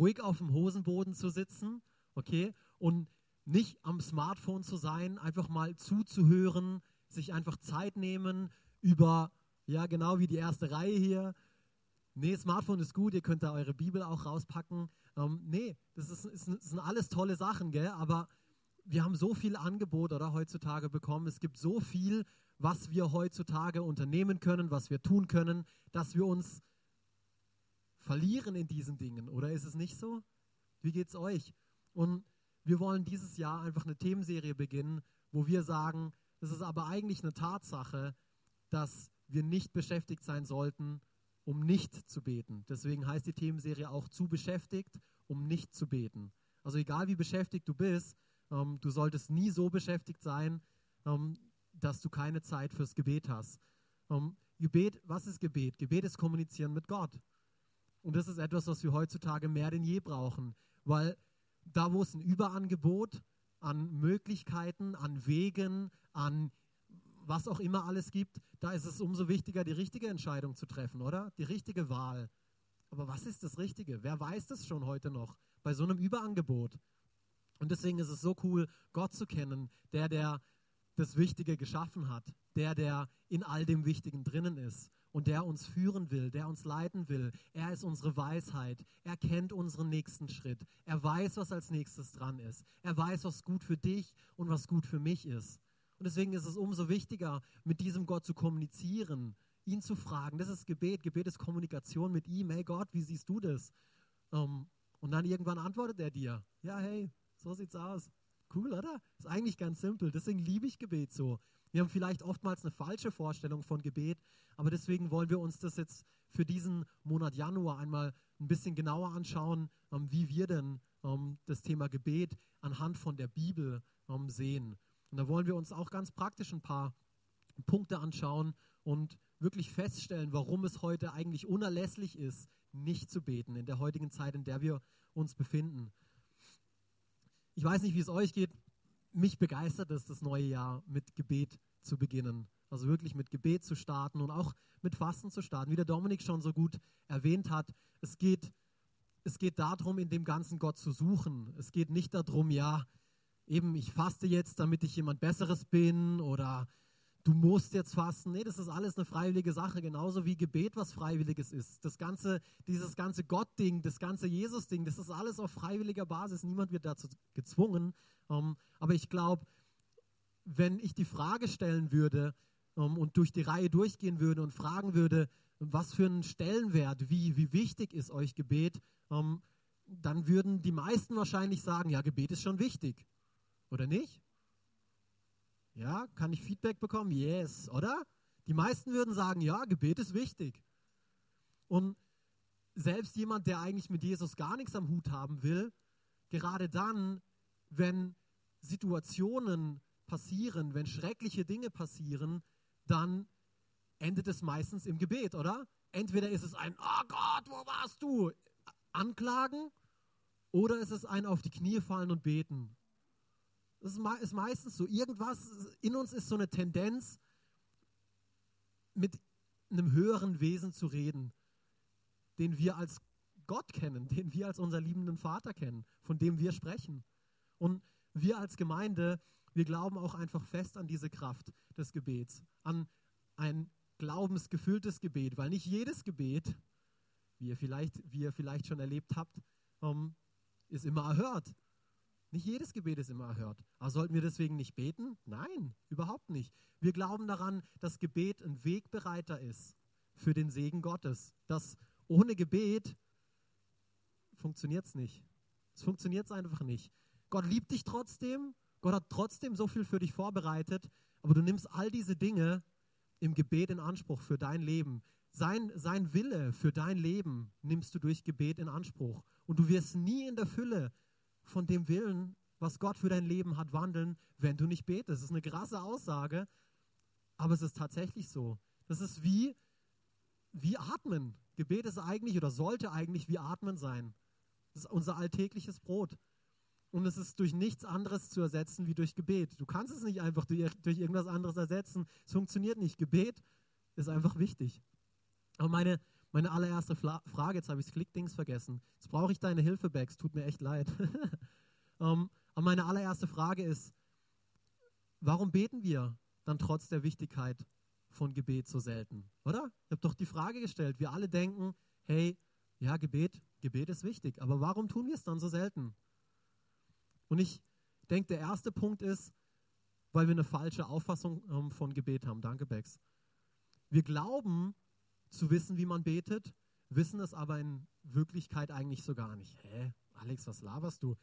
ruhig auf dem Hosenboden zu sitzen, okay, und nicht am Smartphone zu sein, einfach mal zuzuhören, sich einfach Zeit nehmen über, ja, genau wie die erste Reihe hier. Nee, Smartphone ist gut, ihr könnt da eure Bibel auch rauspacken. Ähm, nee, das, ist, ist, sind alles tolle Sachen, gell? aber wir haben so viel Angebot oder heutzutage bekommen. Es gibt so viel, was wir heutzutage unternehmen können, was wir tun können, dass wir uns verlieren in diesen Dingen. Oder ist es nicht so? Wie geht es euch? Und wir wollen dieses Jahr einfach eine Themenserie beginnen, wo wir sagen, es ist aber eigentlich eine Tatsache, dass wir nicht beschäftigt sein sollten, um nicht zu beten. Deswegen heißt die Themenserie auch zu beschäftigt, um nicht zu beten. Also egal wie beschäftigt du bist, ähm, du solltest nie so beschäftigt sein, ähm, dass du keine Zeit fürs Gebet hast. Ähm, Gebet, was ist Gebet? Gebet ist Kommunizieren mit Gott. Und das ist etwas, was wir heutzutage mehr denn je brauchen, weil da, wo es ein Überangebot an Möglichkeiten, an Wegen, an was auch immer alles gibt, da ist es umso wichtiger, die richtige Entscheidung zu treffen, oder? Die richtige Wahl. Aber was ist das Richtige? Wer weiß das schon heute noch bei so einem Überangebot? Und deswegen ist es so cool, Gott zu kennen, der, der das Wichtige geschaffen hat, der, der in all dem Wichtigen drinnen ist und der uns führen will, der uns leiten will. Er ist unsere Weisheit. Er kennt unseren nächsten Schritt. Er weiß, was als nächstes dran ist. Er weiß, was gut für dich und was gut für mich ist. Und deswegen ist es umso wichtiger, mit diesem Gott zu kommunizieren, ihn zu fragen. Das ist Gebet. Gebet ist Kommunikation mit ihm. Hey Gott, wie siehst du das? Um, und dann irgendwann antwortet er dir. Ja, hey, so sieht's aus. Cool, oder? Ist eigentlich ganz simpel. Deswegen liebe ich Gebet so. Wir haben vielleicht oftmals eine falsche Vorstellung von Gebet, aber deswegen wollen wir uns das jetzt für diesen Monat Januar einmal ein bisschen genauer anschauen, ähm, wie wir denn ähm, das Thema Gebet anhand von der Bibel ähm, sehen. Und da wollen wir uns auch ganz praktisch ein paar Punkte anschauen und wirklich feststellen, warum es heute eigentlich unerlässlich ist, nicht zu beten in der heutigen Zeit, in der wir uns befinden. Ich weiß nicht, wie es euch geht mich begeistert es, das neue Jahr mit Gebet zu beginnen. Also wirklich mit Gebet zu starten und auch mit Fasten zu starten. Wie der Dominik schon so gut erwähnt hat, es geht, es geht darum, in dem Ganzen Gott zu suchen. Es geht nicht darum, ja, eben ich faste jetzt, damit ich jemand Besseres bin oder du musst jetzt fasten. Nee, das ist alles eine freiwillige Sache, genauso wie Gebet was Freiwilliges ist. Das ganze, dieses ganze Gott-Ding, das ganze Jesus-Ding, das ist alles auf freiwilliger Basis. Niemand wird dazu gezwungen. Um, ähm, aber ich glaube, wenn ich die Frage stellen würde um, ähm, und durch die Reihe durchgehen würde und fragen würde, was für einen Stellenwert, wie, wie wichtig ist euch Gebet, um, ähm, dann würden die meisten wahrscheinlich sagen, ja, Gebet ist schon wichtig. Oder nicht? Ja, kann ich Feedback bekommen? Yes, oder? Die meisten würden sagen, ja, Gebet ist wichtig. Und selbst jemand, der eigentlich mit Jesus gar nichts am Hut haben will, gerade dann, wenn Situationen passieren, wenn schreckliche Dinge passieren, dann endet es meistens im Gebet, oder? Entweder ist es ein, oh Gott, wo warst du? Anklagen oder ist es ein auf die Knie fallen und beten. Das ist meistens so. Irgendwas in uns ist so eine Tendenz, mit einem höheren Wesen zu reden, den wir als Gott kennen, den wir als unser liebenden Vater kennen, von dem wir sprechen. Und wir als Gemeinde, wir glauben auch einfach fest an diese Kraft des Gebets, an ein glaubensgefülltes Gebet, weil nicht jedes Gebet, wie ihr vielleicht, wie ihr vielleicht schon erlebt habt, um, ist immer erhört. Nicht jedes Gebet ist immer erhört. Aber sollten wir deswegen nicht beten? Nein, überhaupt nicht. Wir glauben daran, dass Gebet ein Wegbereiter ist für den Segen Gottes. Dass ohne Gebet funktioniert es nicht. Es funktioniert einfach nicht. Gott liebt dich trotzdem. Gott hat trotzdem so viel für dich vorbereitet. Aber du nimmst all diese Dinge im Gebet in Anspruch für dein Leben. Sein, sein Wille für dein Leben nimmst du durch Gebet in Anspruch. Und du wirst nie in der Fülle von dem Willen, was Gott für dein Leben hat, wandeln, wenn du nicht betest. Das ist eine krasse Aussage, aber es ist tatsächlich so. Das ist wie, wie Atmen. Gebet ist eigentlich oder sollte eigentlich wie Atmen sein. Das ist unser alltägliches Brot. Und es ist durch nichts anderes zu ersetzen wie durch Gebet. Du kannst es nicht einfach durch, durch irgendwas anderes ersetzen. Es funktioniert nicht. Gebet ist einfach wichtig. Aber meine, meine allererste Fla Frage, jetzt habe ich das Klickdings vergessen. Jetzt brauche ich deine Hilfe, Bex, tut mir echt leid. um, ähm, aber meine allererste Frage ist, warum beten wir dann trotz der Wichtigkeit von Gebet so selten? Oder? Ich habe doch die Frage gestellt. Wir alle denken, hey, ja, Gebet, Gebet ist wichtig, aber warum tun wir es dann so selten? Und ich denke, der erste Punkt ist, weil wir eine falsche Auffassung ähm, von Gebet haben. Danke, Bex. Wir glauben zu wissen, wie man betet, wissen es aber in Wirklichkeit eigentlich so gar nicht. Hä? Alex, was laberst du?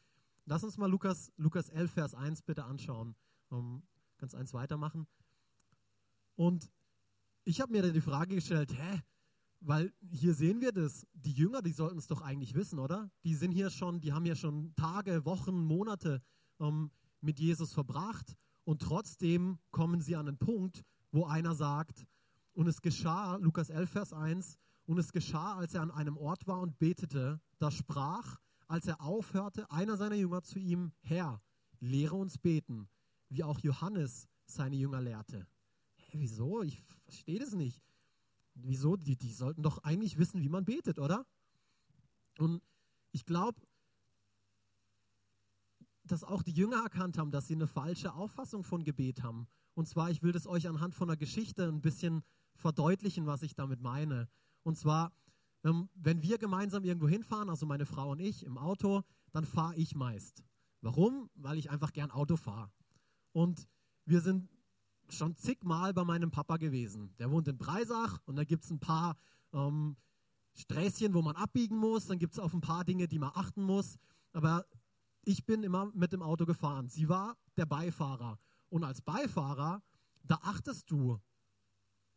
Lass uns mal Lukas, Lukas 11, Vers 1 bitte anschauen. Um, ganz eins weitermachen. Und ich habe mir dann die Frage gestellt, hä? Weil hier sehen wir das. Die Jünger, die sollten es doch eigentlich wissen, oder? Die sind hier schon, die haben ja schon Tage, Wochen, Monate um, mit Jesus verbracht und trotzdem kommen sie an einen Punkt, wo einer sagt, und es geschah, Lukas 11, Vers 1, und es geschah, als er an einem Ort war und betete, da sprach, als er aufhörte, einer seiner Jünger zu ihm, Herr, lehre uns beten, wie auch Johannes seine Jünger lehrte. Hä, wieso? Ich verstehe das nicht. Wieso? Die, die sollten doch eigentlich wissen, wie man betet, oder? Und ich glaube, dass auch die Jünger erkannt haben, dass sie eine falsche Auffassung von Gebet haben. Und zwar, ich will das euch anhand von einer Geschichte ein bisschen verdeutlichen, was ich damit meine. Und zwar, ähm, wenn wir gemeinsam irgendwo hinfahren, also meine Frau und ich im Auto, dann fahre ich meist. Warum? Weil ich einfach gern Auto fahre. Und wir sind schon zigmal bei meinem Papa gewesen. Der wohnt in Breisach und da gibt es ein paar ähm, Sträßchen, wo man abbiegen muss. Dann gibt es auch ein paar Dinge, die man achten muss. Aber ich bin immer mit dem Auto gefahren. Sie war der Beifahrer. Und als Beifahrer, da achtest du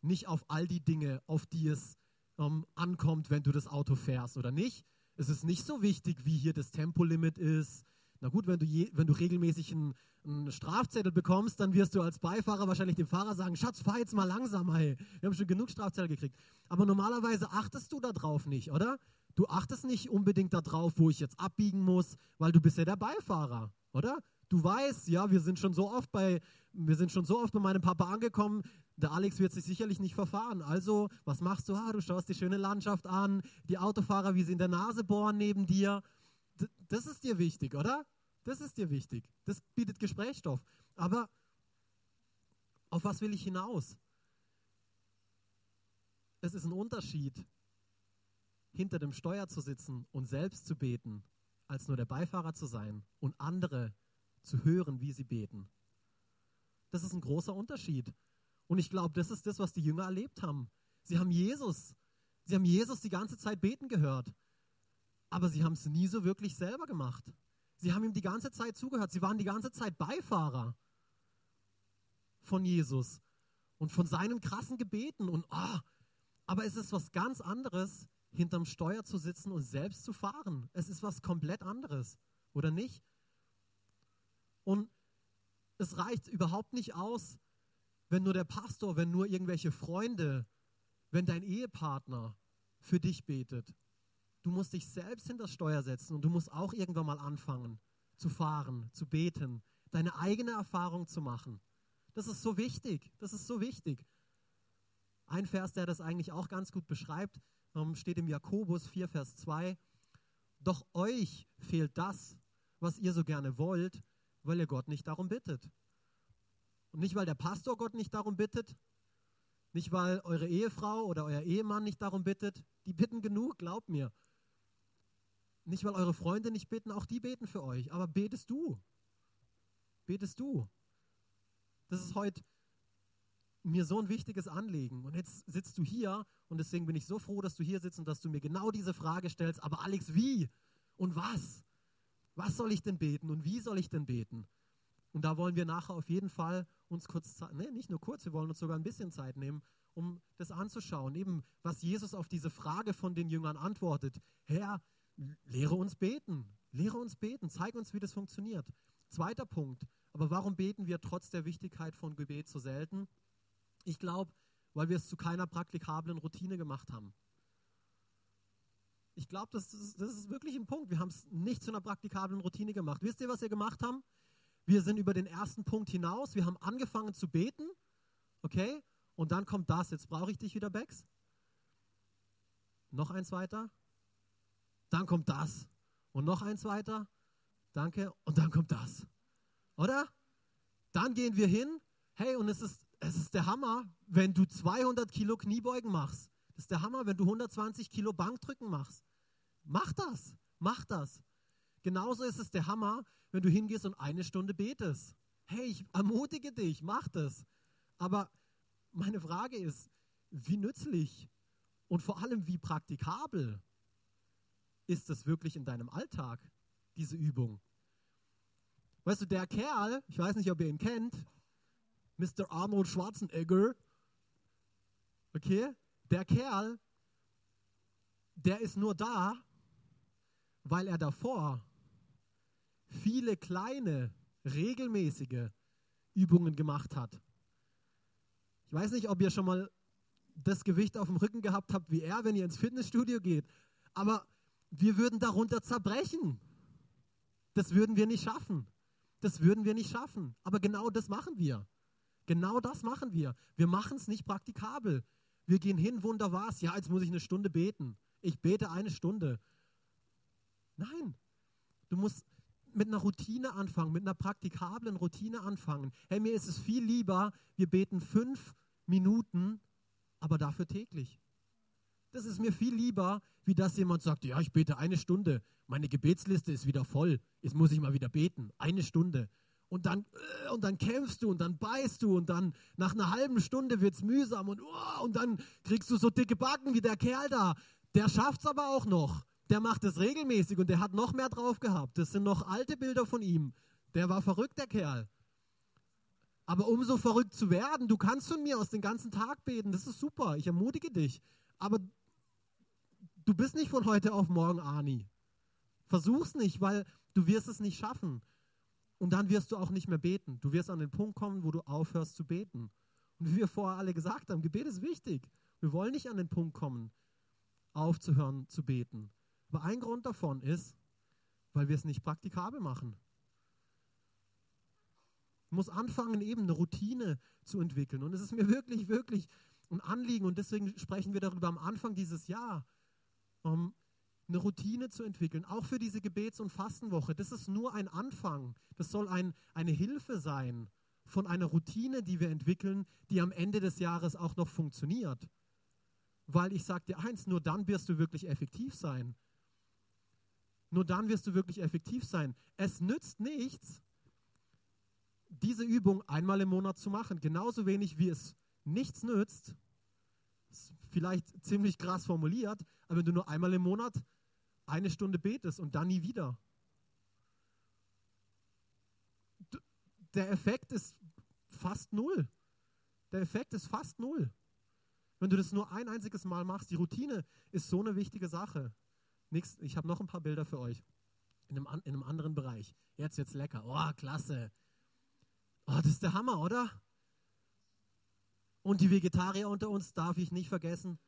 nicht auf all die Dinge, auf die es ähm, ankommt, wenn du das Auto fährst oder nicht. Es ist nicht so wichtig, wie hier das Tempolimit ist. Na gut, wenn du, je, wenn du regelmäßig einen, einen, Strafzettel bekommst, dann wirst du als Beifahrer wahrscheinlich dem Fahrer sagen, Schatz, fahr jetzt mal langsamer, hey. Wir haben schon genug Strafzettel gekriegt. Aber normalerweise achtest du darauf nicht, oder? Du achtest nicht unbedingt darauf, wo ich jetzt abbiegen muss, weil du bist ja der Beifahrer, oder? Du weißt, ja, wir sind schon so oft bei, wir sind schon so oft bei meinem Papa angekommen, der Alex wird sich sicherlich nicht verfahren. Also, was machst du? Ah, du schaust die schöne Landschaft an, die Autofahrer, wie sie in der Nase bohren neben dir. D das ist dir wichtig, oder? Das ist dir wichtig. Das bietet Gesprächsstoff. Aber auf was will ich hinaus? Es ist ein Unterschied, hinter dem Steuer zu sitzen und selbst zu beten, als nur der Beifahrer zu sein und andere zu hören, wie sie beten. Das ist ein großer Unterschied. Und ich glaube, das ist das, was die Jünger erlebt haben. Sie haben Jesus, sie haben Jesus die ganze Zeit beten gehört, aber sie haben es nie so wirklich selber gemacht. Sie haben ihm die ganze Zeit zugehört. Sie waren die ganze Zeit Beifahrer von Jesus und von seinen krassen Gebeten. Und oh, aber es ist was ganz anderes, hinterm Steuer zu sitzen und selbst zu fahren. Es ist was komplett anderes, oder nicht? Und es reicht überhaupt nicht aus, wenn nur der Pastor, wenn nur irgendwelche Freunde, wenn dein Ehepartner für dich betet. Du musst dich selbst hinter das Steuer setzen und du musst auch irgendwann mal anfangen zu fahren, zu beten, deine eigene Erfahrung zu machen. Das ist so wichtig, das ist so wichtig. Ein Vers, der das eigentlich auch ganz gut beschreibt, ähm, steht im Jakobus 4, Vers 2. Doch euch fehlt das, was ihr so gerne wollt, weil ihr Gott nicht darum bittet. Und nicht, weil der Pastor Gott nicht darum bittet, nicht, weil eure Ehefrau oder euer Ehemann nicht darum bittet, die bitten genug, glaubt mir. Nicht, weil eure Freunde nicht beten, auch die beten für euch, aber betest du. Betest du. Das ist heute mir so ein wichtiges Anliegen. Und jetzt sitzt du hier und deswegen bin ich so froh, dass du hier sitzt und dass du mir genau diese Frage stellst. Aber Alex, wie und was? Was soll ich denn beten und wie soll ich denn beten? Und da wollen wir nachher auf jeden Fall uns kurz, ne, nicht nur kurz, wir wollen uns sogar ein bisschen Zeit nehmen, um das anzuschauen. Eben, was Jesus auf diese Frage von den Jüngern antwortet. Herr, lehre uns beten. Lehre uns beten. Zeig uns, wie das funktioniert. Zweiter Punkt. Aber warum beten wir trotz der Wichtigkeit von Gebet so selten? Ich glaube, weil wir es zu keiner praktikablen Routine gemacht haben. Ich glaube, das, das, ist wirklich ein Punkt. Wir haben es nicht zu einer praktikablen Routine gemacht. Wisst ihr, was wir gemacht haben? Wir sind über den ersten Punkt hinaus. Wir haben angefangen zu beten. Okay? Und dann kommt das. Jetzt brauche ich dich wieder, Bex. Noch eins weiter. Dann kommt das. Und noch eins weiter. Danke. Und dann kommt das. Oder? Dann gehen wir hin. Hey, und es ist, es ist der Hammer, wenn du 200 Kilo Kniebeugen machst. Das ist der Hammer, wenn du 120 Kilo Bankdrücken machst. Mach das. Mach das. Genauso ist es der Hammer, wenn du hingehst und eine Stunde betest. Hey, ich ermutige dich, mach das. Aber meine Frage ist, wie nützlich und vor allem wie praktikabel ist das wirklich in deinem Alltag, diese Übung? Weißt du, der Kerl, ich weiß nicht, ob ihr ihn kennt, Mr. Arnold Schwarzenegger, okay, der Kerl, der ist nur da, weil er davor viele kleine, regelmäßige Übungen gemacht hat. Ich weiß nicht, ob ihr schon mal das Gewicht auf dem Rücken gehabt habt wie er, wenn ihr ins Fitnessstudio geht, aber wir würden darunter zerbrechen. Das würden wir nicht schaffen. Das würden wir nicht schaffen. Aber genau das machen wir. Genau das machen wir. Wir machen es nicht praktikabel. Wir gehen hin, wunderbar, ja, jetzt muss ich eine Stunde beten. Ich bete eine Stunde. Nein, du musst mit einer Routine anfangen, mit einer praktikablen Routine anfangen. Hey, mir ist es viel lieber, wir beten fünf Minuten, aber dafür täglich. Das ist mir viel lieber, wie dass jemand sagt, ja, ich bete eine Stunde, meine Gebetsliste ist wieder voll, jetzt muss ich mal wieder beten, eine Stunde. Und dann, äh, und dann kämpfst du und dann beißt du und dann nach einer halben Stunde wird es mühsam und, oh, und dann kriegst du so dicke Backen wie der Kerl da. Der schafft es aber auch noch der macht es regelmäßig und der hat noch mehr drauf gehabt. Das sind noch alte Bilder von ihm. Der war verrückt, der Kerl. Aber um so verrückt zu werden, du kannst von mir aus den ganzen Tag beten, das ist super, ich ermutige dich. Aber du bist nicht von heute auf morgen Ani. Versuch's nicht, weil du wirst es nicht schaffen. Und dann wirst du auch nicht mehr beten. Du wirst an den Punkt kommen, wo du aufhörst zu beten. Und wie wir vorher alle gesagt haben, Gebet ist wichtig. Wir wollen nicht an den Punkt kommen, aufzuhören zu beten. Aber ein Grund davon ist, weil wir es nicht praktikabel machen. Ich muss anfangen, eben eine Routine zu entwickeln. Und es ist mir wirklich, wirklich ein Anliegen. Und deswegen sprechen wir darüber am Anfang dieses Jahr, um eine Routine zu entwickeln, auch für diese Gebets- und Fastenwoche. Das ist nur ein Anfang. Das soll ein, eine Hilfe sein von einer Routine, die wir entwickeln, die am Ende des Jahres auch noch funktioniert. Weil ich sage dir eins, nur dann wirst du wirklich effektiv sein. Nur dann wirst du wirklich effektiv sein. Es nützt nichts, diese Übung einmal im Monat zu machen. Genauso wenig wie es nichts nützt, vielleicht ziemlich krass formuliert, aber wenn du nur einmal im Monat eine Stunde betest und dann nie wieder. Der Effekt ist fast null. Der Effekt ist fast null. Wenn du das nur ein einziges Mal machst, die Routine ist so eine wichtige Sache. Nix, ich habe noch ein paar Bilder für euch. In einem, in einem anderen Bereich. Jetzt wird's lecker. Oh, klasse. Oh, das ist der Hammer, oder? Und die Vegetarier unter uns darf ich nicht vergessen.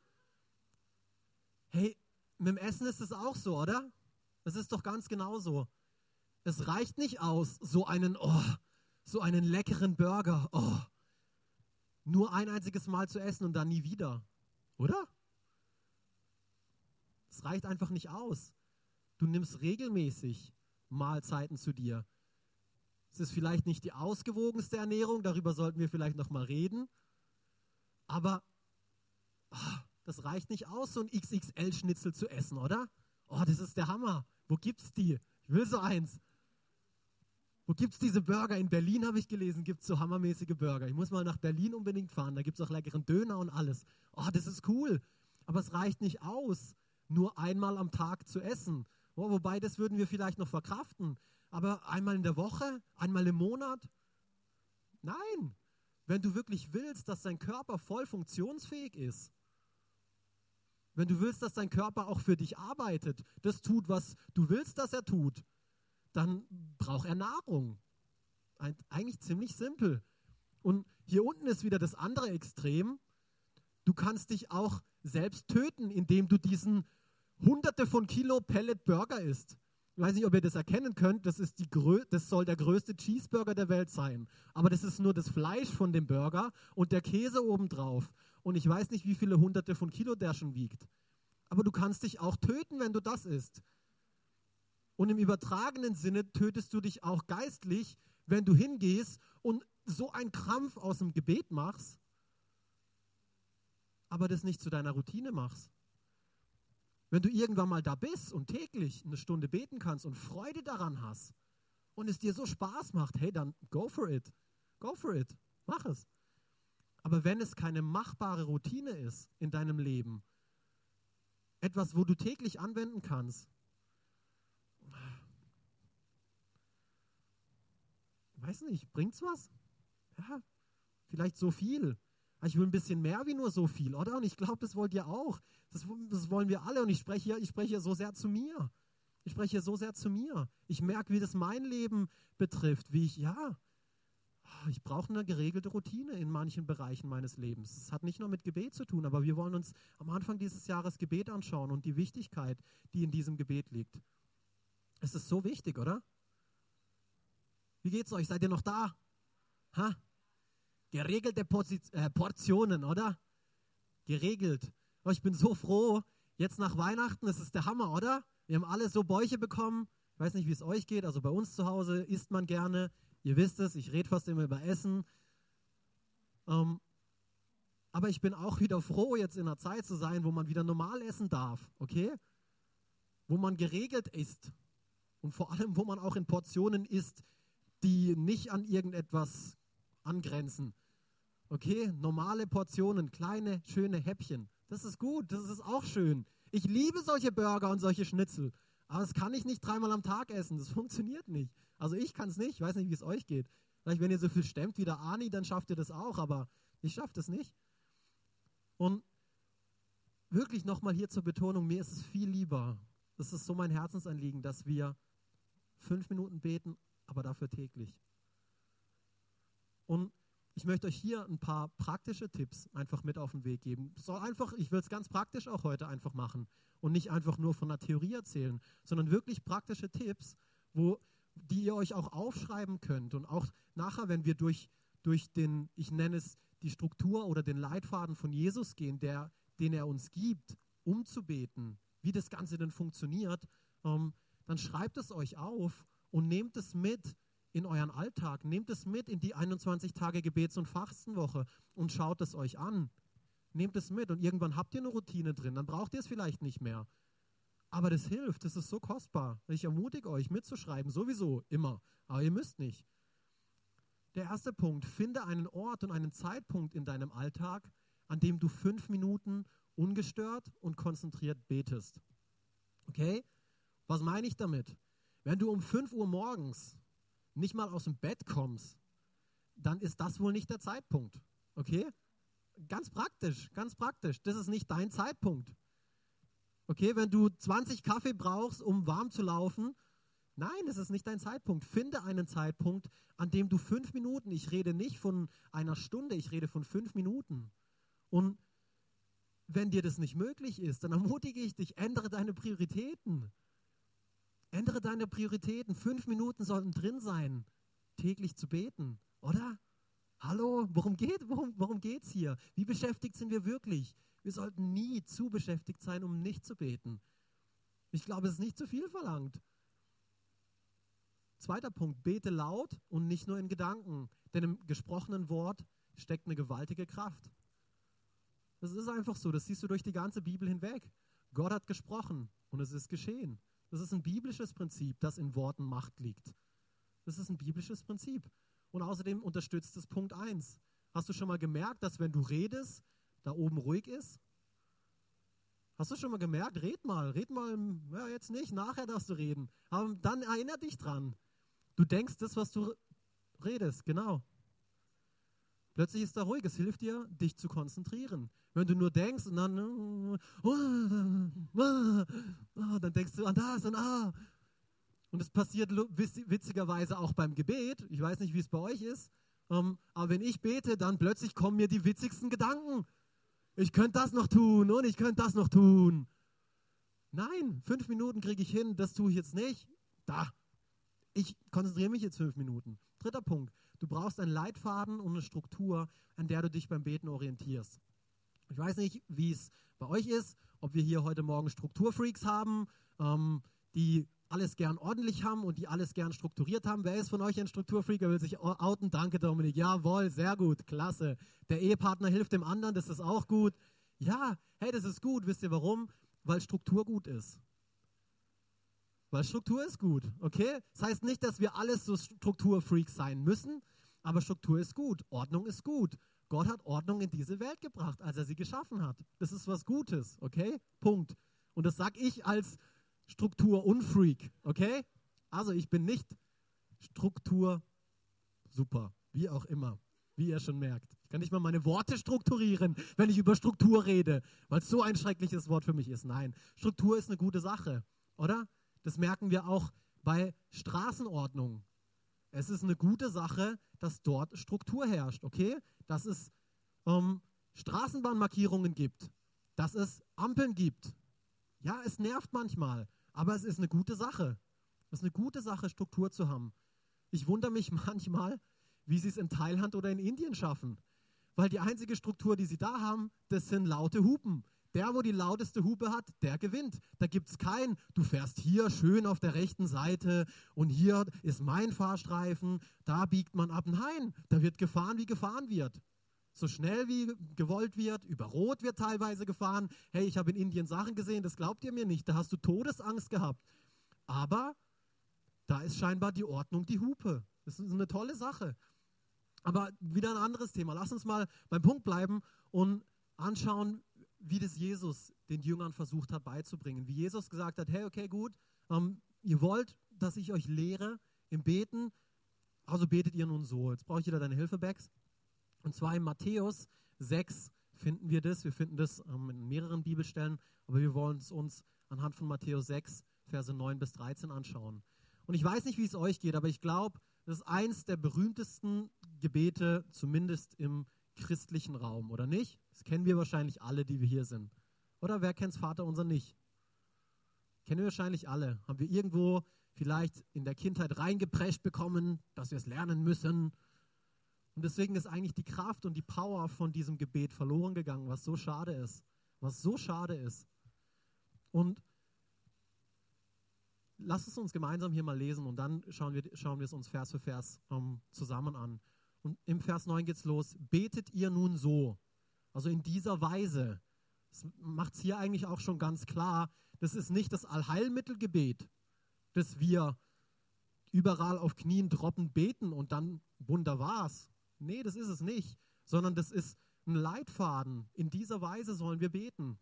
Hey, mit dem Essen ist es auch so, oder? Es ist doch ganz genauso. Es reicht nicht aus, so einen, oh, so einen leckeren Burger, oh, nur ein einziges Mal zu essen und dann nie wieder, oder? Es reicht einfach nicht aus. Du nimmst regelmäßig Mahlzeiten zu dir. Es ist vielleicht nicht die ausgewogenste Ernährung, darüber sollten wir vielleicht noch mal reden. Aber oh, das reicht nicht aus, so ein XXL-Schnitzel zu essen, oder? Oh, das ist der Hammer. Wo gibt's die? Ich will so eins. Wo gibt's diese Burger? In Berlin habe ich gelesen, gibt es so hammermäßige Burger. Ich muss mal nach Berlin unbedingt fahren. Da gibt es auch leckeren Döner und alles. Oh, das ist cool. Aber es reicht nicht aus nur einmal am Tag zu essen. Oh, wobei, das würden wir vielleicht noch verkraften. Aber einmal in der Woche, einmal im Monat? Nein. Wenn du wirklich willst, dass dein Körper voll funktionsfähig ist, wenn du willst, dass dein Körper auch für dich arbeitet, das tut, was du willst, dass er tut, dann braucht er Nahrung. Eigentlich ziemlich simpel. Und hier unten ist wieder das andere Extrem. Du kannst dich auch selbst töten, indem du diesen hunderte von Kilo Pellet Burger isst. Ich weiß nicht, ob ihr das erkennen könnt. Das, ist die das soll der größte Cheeseburger der Welt sein. Aber das ist nur das Fleisch von dem Burger und der Käse obendrauf. Und ich weiß nicht, wie viele hunderte von Kilo der schon wiegt. aber du kannst dich auch töten, wenn du das isst. Und im übertragenen Sinne tötest du dich auch geistlich, wenn du hingehst und so einen Krampf aus dem Gebet machst, aber das nicht zu deiner Routine machst. Wenn du irgendwann mal da bist und täglich eine Stunde beten kannst und Freude daran hast und es dir so Spaß macht, hey, dann go for it. Go for it. Mach es. Aber wenn es keine machbare Routine ist in deinem Leben, etwas, wo du täglich anwenden kannst, weiß nicht, bringt's was? Ja, vielleicht so viel. Ich will ein bisschen mehr wie nur so viel, oder? Und ich glaube, das wollt ihr auch. Das, das, wollen wir alle. Und ich spreche hier, ich spreche so sehr zu mir. Ich spreche hier so sehr zu mir. Ich merke, wie das mein Leben betrifft, wie ich, ja, ich brauche eine geregelte Routine in manchen Bereichen meines Lebens. Es hat nicht nur mit Gebet zu tun, aber wir wollen uns am Anfang dieses Jahres Gebet anschauen und die Wichtigkeit, die in diesem Gebet liegt. Es ist so wichtig, oder? Wie geht's euch? Seid ihr noch da? Ha? Geregelte äh, Portionen, oder? Geregelt. Oh, ich bin so froh. Jetzt nach Weihnachten, das ist der Hammer, oder? Wir haben alle so Bäuche bekommen. Ich weiß nicht, wie es euch geht. Also bei uns zu Hause isst man gerne. Ihr wisst es, ich rede fast immer über Essen. Ähm, aber ich bin auch wieder froh, jetzt in einer Zeit zu sein, wo man wieder normal essen darf, okay? Wo man geregelt isst. Und vor allem, wo man auch in Portionen isst, die nicht an irgendetwas angrenzen. Okay, normale Portionen, kleine, schöne Häppchen. Das ist gut, das ist auch schön. Ich liebe solche Burger und solche Schnitzel. Aber das kann ich nicht dreimal am Tag essen. Das funktioniert nicht. Also ich kann es nicht. Ich weiß nicht, wie es euch geht. Vielleicht, wenn ihr so viel stemmt wie der Ani, dann schafft ihr das auch. Aber ich schaffe das nicht. Und wirklich nochmal hier zur Betonung, mir ist es viel lieber. Das ist so mein Herzensanliegen, dass wir fünf Minuten beten, aber dafür täglich. Und ich möchte euch hier ein paar praktische Tipps einfach mit auf den Weg geben. Soll einfach, ich will es ganz praktisch auch heute einfach machen und nicht einfach nur von der Theorie erzählen, sondern wirklich praktische Tipps, wo, die ihr euch auch aufschreiben könnt und auch nachher, wenn wir durch, durch den, ich nenne es die Struktur oder den Leitfaden von Jesus gehen, der, den er uns gibt, um zu beten, wie das Ganze denn funktioniert, ähm, dann schreibt es euch auf und nehmt es mit in euren Alltag. Nehmt es mit in die 21 Tage Gebets- und Fastenwoche und schaut es euch an. Nehmt es mit und irgendwann habt ihr eine Routine drin, dann braucht ihr es vielleicht nicht mehr. Aber das hilft, das ist so kostbar. Ich ermutige euch mitzuschreiben, sowieso immer, aber ihr müsst nicht. Der erste Punkt, finde einen Ort und einen Zeitpunkt in deinem Alltag, an dem du fünf Minuten ungestört und konzentriert betest. Okay? Was meine ich damit? Wenn du um 5 Uhr morgens nicht mal aus dem Bett kommst, dann ist das wohl nicht der Zeitpunkt. Okay? Ganz praktisch, ganz praktisch. Das ist nicht dein Zeitpunkt. Okay, wenn du 20 Kaffee brauchst, um warm zu laufen, nein, das ist nicht dein Zeitpunkt. Finde einen Zeitpunkt, an dem du fünf Minuten, ich rede nicht von einer Stunde, ich rede von fünf Minuten. Und wenn dir das nicht möglich ist, dann ermutige ich dich, ändere deine Prioritäten. Ändere deine Prioritäten. Fünf Minuten sollten drin sein, täglich zu beten, oder? Hallo, worum geht worum, worum geht's hier? Wie beschäftigt sind wir wirklich? Wir sollten nie zu beschäftigt sein, um nicht zu beten. Ich glaube, es ist nicht zu viel verlangt. Zweiter Punkt, bete laut und nicht nur in Gedanken, denn im gesprochenen Wort steckt eine gewaltige Kraft. Das ist einfach so, das siehst du durch die ganze Bibel hinweg. Gott hat gesprochen und es ist geschehen. Das ist ein biblisches Prinzip, das in Worten Macht liegt. Das ist ein biblisches Prinzip. Und außerdem unterstützt es Punkt 1. Hast du schon mal gemerkt, dass wenn du redest, da oben ruhig ist? Hast du schon mal gemerkt? Red mal, red mal, ja, jetzt nicht, nachher darfst du reden. Aber dann erinnere dich dran. Du denkst das, was du redest, genau. Plötzlich ist da ruhig. Es hilft dir, dich zu konzentrieren. Wenn du nur denkst und dann, dann denkst du an das und ah. Und es passiert witzigerweise auch beim Gebet. Ich weiß nicht, wie es bei euch ist. Ähm, aber wenn ich bete, dann plötzlich kommen mir die witzigsten Gedanken. Ich könnte das noch tun und ich könnte das noch tun. Nein, fünf Minuten kriege ich hin, das tue ich jetzt nicht. Da. Ich konzentriere mich jetzt fünf Minuten. Dritter Punkt. Du brauchst einen Leitfaden und eine Struktur, an der du dich beim Beten orientierst. Ich weiß nicht, wie es bei euch ist, ob wir hier heute Morgen Strukturfreaks haben, ähm, die alles gern ordentlich haben und die alles gern strukturiert haben. Wer ist von euch ein Strukturfreak? Er will sich outen. Danke, Dominik. Jawohl, sehr gut, klasse. Der Ehepartner hilft dem anderen, das ist auch gut. Ja, hey, das ist gut. Wisst ihr warum? Weil Struktur gut ist. Weil Struktur ist gut, okay? Das heißt nicht, dass wir alles so Strukturfreaks sein müssen, aber Struktur ist gut, Ordnung ist gut. Gott hat Ordnung in diese Welt gebracht, als er sie geschaffen hat. Das ist was Gutes, okay? Punkt. Und das sage ich als Struktur-Unfreak, okay? Also ich bin nicht Struktur super, wie auch immer, wie ihr schon merkt. Ich kann nicht mal meine Worte strukturieren, wenn ich über Struktur rede, weil es so ein schreckliches Wort für mich ist. Nein, Struktur ist eine gute Sache, oder? Das merken wir auch bei Straßenordnung. Es ist eine gute Sache, dass dort Struktur herrscht, okay? Dass es ähm, Straßenbahnmarkierungen gibt, dass es Ampeln gibt. Ja, es nervt manchmal, aber es ist eine gute Sache. Es ist eine gute Sache, Struktur zu haben. Ich wundere mich manchmal, wie sie es in Thailand oder in Indien schaffen. Weil die einzige Struktur, die sie da haben, das sind laute Hupen. Der, wo die lauteste Hupe hat, der gewinnt. Da gibt es kein, du fährst hier schön auf der rechten Seite und hier ist mein Fahrstreifen, da biegt man ab. Nein, da wird gefahren, wie gefahren wird. So schnell wie gewollt wird, über Rot wird teilweise gefahren. Hey, ich habe in Indien Sachen gesehen, das glaubt ihr mir nicht, da hast du Todesangst gehabt. Aber da ist scheinbar die Ordnung die Hupe. Das ist eine tolle Sache. Aber wieder ein anderes Thema. Lass uns mal beim Punkt bleiben und anschauen, wie das Jesus den Jüngern versucht hat beizubringen. Wie Jesus gesagt hat, hey, okay, gut, ähm, ihr wollt, dass ich euch lehre im Beten, also betet ihr nun so. Jetzt brauche ich wieder deine Hilfe, Bex. Und zwar in Matthäus 6 finden wir das. Wir finden das ähm, in mehreren Bibelstellen, aber wir wollen es uns anhand von Matthäus 6, Verse 9 bis 13 anschauen. Und ich weiß nicht, wie es euch geht, aber ich glaube, das ist eins der berühmtesten Gebete, zumindest im christlichen Raum, oder nicht? Das kennen wir wahrscheinlich alle, die wir hier sind. Oder wer kennt Vater unser nicht? Kennen wir wahrscheinlich alle. Haben wir irgendwo vielleicht in der Kindheit reingeprescht bekommen, dass wir es lernen müssen. Und deswegen ist eigentlich die Kraft und die Power von diesem Gebet verloren gegangen, was so schade ist. Was so schade ist. Und lasst es uns gemeinsam hier mal lesen und dann schauen wir, schauen wir es uns Vers für Vers ähm, zusammen an. Und im Vers 9 geht es los. Betet ihr nun so, also in dieser Weise. Das macht es hier eigentlich auch schon ganz klar. Das ist nicht das Allheilmittelgebet, das wir überall auf Knien droppen beten und dann Wunder war's. Nee, das ist es nicht, sondern das ist ein Leitfaden. In dieser Weise sollen wir beten.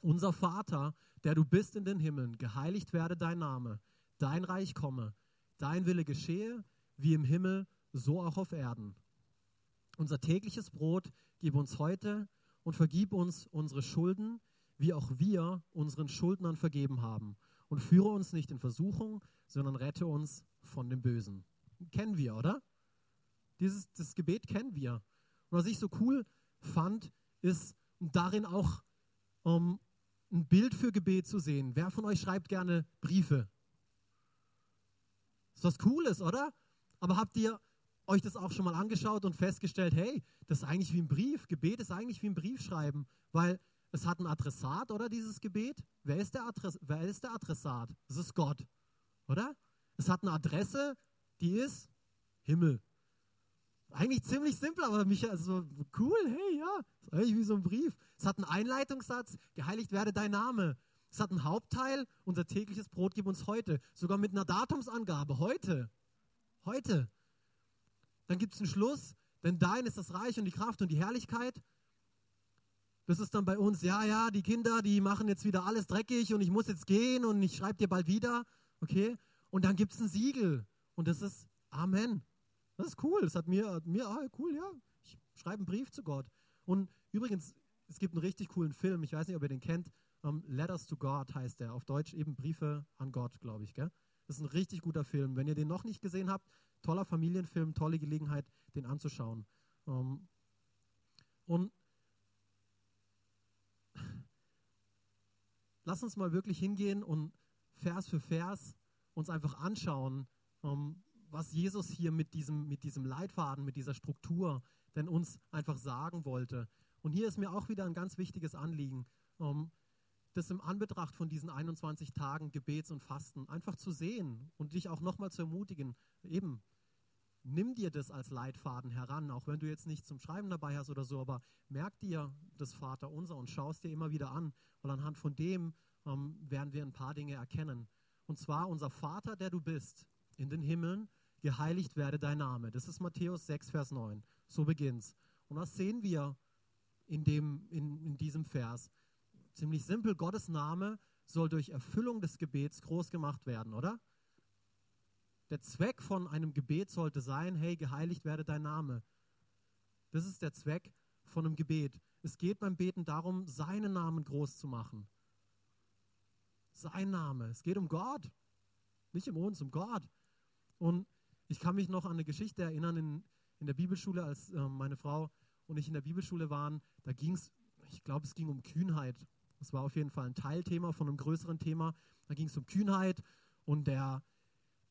Unser Vater, der du bist in den Himmeln, geheiligt werde dein Name, dein Reich komme, dein Wille geschehe, wie im Himmel, so auch auf Erden. Unser tägliches Brot gib uns heute und vergib uns unsere Schulden, wie auch wir unseren Schuldnern vergeben haben. Und führe uns nicht in Versuchung, sondern rette uns von dem Bösen. Kennen wir, oder? Dieses das Gebet kennen wir. Und was ich so cool fand, ist darin auch um, ein Bild für Gebet zu sehen. Wer von euch schreibt gerne Briefe? Ist was Cooles, oder? Aber habt ihr euch das auch schon mal angeschaut und festgestellt, hey, das ist eigentlich wie ein Brief. Gebet ist eigentlich wie ein Brief schreiben, weil es hat ein Adressat, oder dieses Gebet? Wer ist der, Adress wer ist der Adressat? Das ist Gott, oder? Es hat eine Adresse, die ist Himmel. Eigentlich ziemlich simpel, aber mich also cool, hey, ja, ist eigentlich wie so ein Brief. Es hat einen Einleitungssatz, geheiligt werde dein Name. Es hat einen Hauptteil, unser tägliches Brot gib uns heute, sogar mit einer Datumsangabe, heute. Heute. Dann gibt es einen Schluss, denn dein ist das Reich und die Kraft und die Herrlichkeit. Das ist dann bei uns, ja, ja, die Kinder, die machen jetzt wieder alles dreckig und ich muss jetzt gehen und ich schreibe dir bald wieder. Okay? Und dann gibt es ein Siegel und das ist Amen. Das ist cool. Das hat mir, mir ah, cool, ja. Ich schreibe einen Brief zu Gott. Und übrigens, es gibt einen richtig coolen Film, ich weiß nicht, ob ihr den kennt. Um, ähm, Letters to God heißt der. Auf Deutsch eben Briefe an Gott, glaube ich. Gell? Das ist ein richtig guter Film. Wenn ihr den noch nicht gesehen habt, toller Familienfilm, tolle Gelegenheit, den anzuschauen. Ähm, und lass uns mal wirklich hingehen und Vers für Vers uns einfach anschauen, ähm, was Jesus hier mit diesem, mit diesem Leitfaden, mit dieser Struktur denn uns einfach sagen wollte. Und hier ist mir auch wieder ein ganz wichtiges Anliegen, um das im Anbetracht von diesen 21 Tagen Gebets und Fasten einfach zu sehen und dich auch nochmal zu ermutigen, eben nimm dir das als Leitfaden heran, auch wenn du jetzt nicht zum Schreiben dabei hast oder so, aber merk dir das Vaterunser und schau es dir immer wieder an, weil anhand von dem ähm, werden wir ein paar Dinge erkennen. Und zwar unser Vater, der du bist, in den Himmeln, geheiligt werde dein Name. Das ist Matthäus 6, Vers 9. So beginnt's. Und was sehen wir in, dem, in, in diesem Vers? Ziemlich simpel, Gottes Name soll durch Erfüllung des Gebets groß gemacht werden, oder? Der Zweck von einem Gebet sollte sein, hey, geheiligt werde dein Name. Das ist der Zweck von einem Gebet. Es geht beim Beten darum, seinen Namen groß zu machen. Sein Name. Es geht um Gott. Nicht um uns, um Gott. Und ich kann mich noch an eine Geschichte erinnern in, in der Bibelschule, als äh, meine Frau und ich in der Bibelschule waren. Da ging es, ich glaube, es ging um Kühnheit. Das war auf jeden Fall ein Teilthema von einem größeren Thema. Da ging es um Kühnheit und der,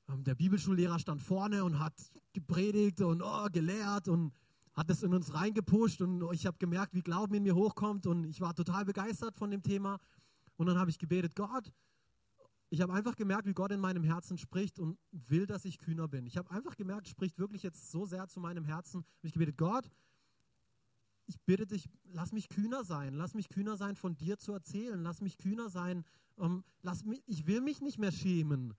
ähm, der Bibelschullehrer stand vorne und hat gepredigt und oh, gelehrt und hat es in uns reingepusht und ich habe gemerkt, wie Glauben in mir hochkommt und ich war total begeistert von dem Thema. Und dann habe ich gebetet, Gott, ich habe einfach gemerkt, wie Gott in meinem Herzen spricht und will, dass ich kühner bin. Ich habe einfach gemerkt, spricht wirklich jetzt so sehr zu meinem Herzen. Habe ich gebetet, Gott, ich bitte dich, lass mich kühner sein, lass mich kühner sein, von dir zu erzählen, lass mich kühner sein, ähm, lass mich, ich will mich nicht mehr schämen,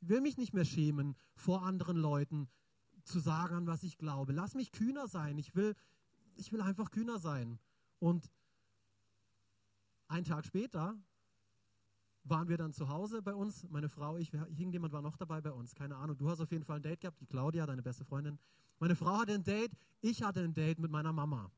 ich will mich nicht mehr schämen, vor anderen Leuten zu sagen, was ich glaube. Lass mich kühner sein, ich will, ich will einfach kühner sein. Und einen Tag später waren wir dann zu Hause bei uns, meine Frau, ich, irgendjemand war noch dabei bei uns, keine Ahnung. Du hast auf jeden Fall ein Date gehabt, die Claudia, deine beste Freundin. Meine Frau hatte ein Date, ich hatte ein Date mit meiner Mama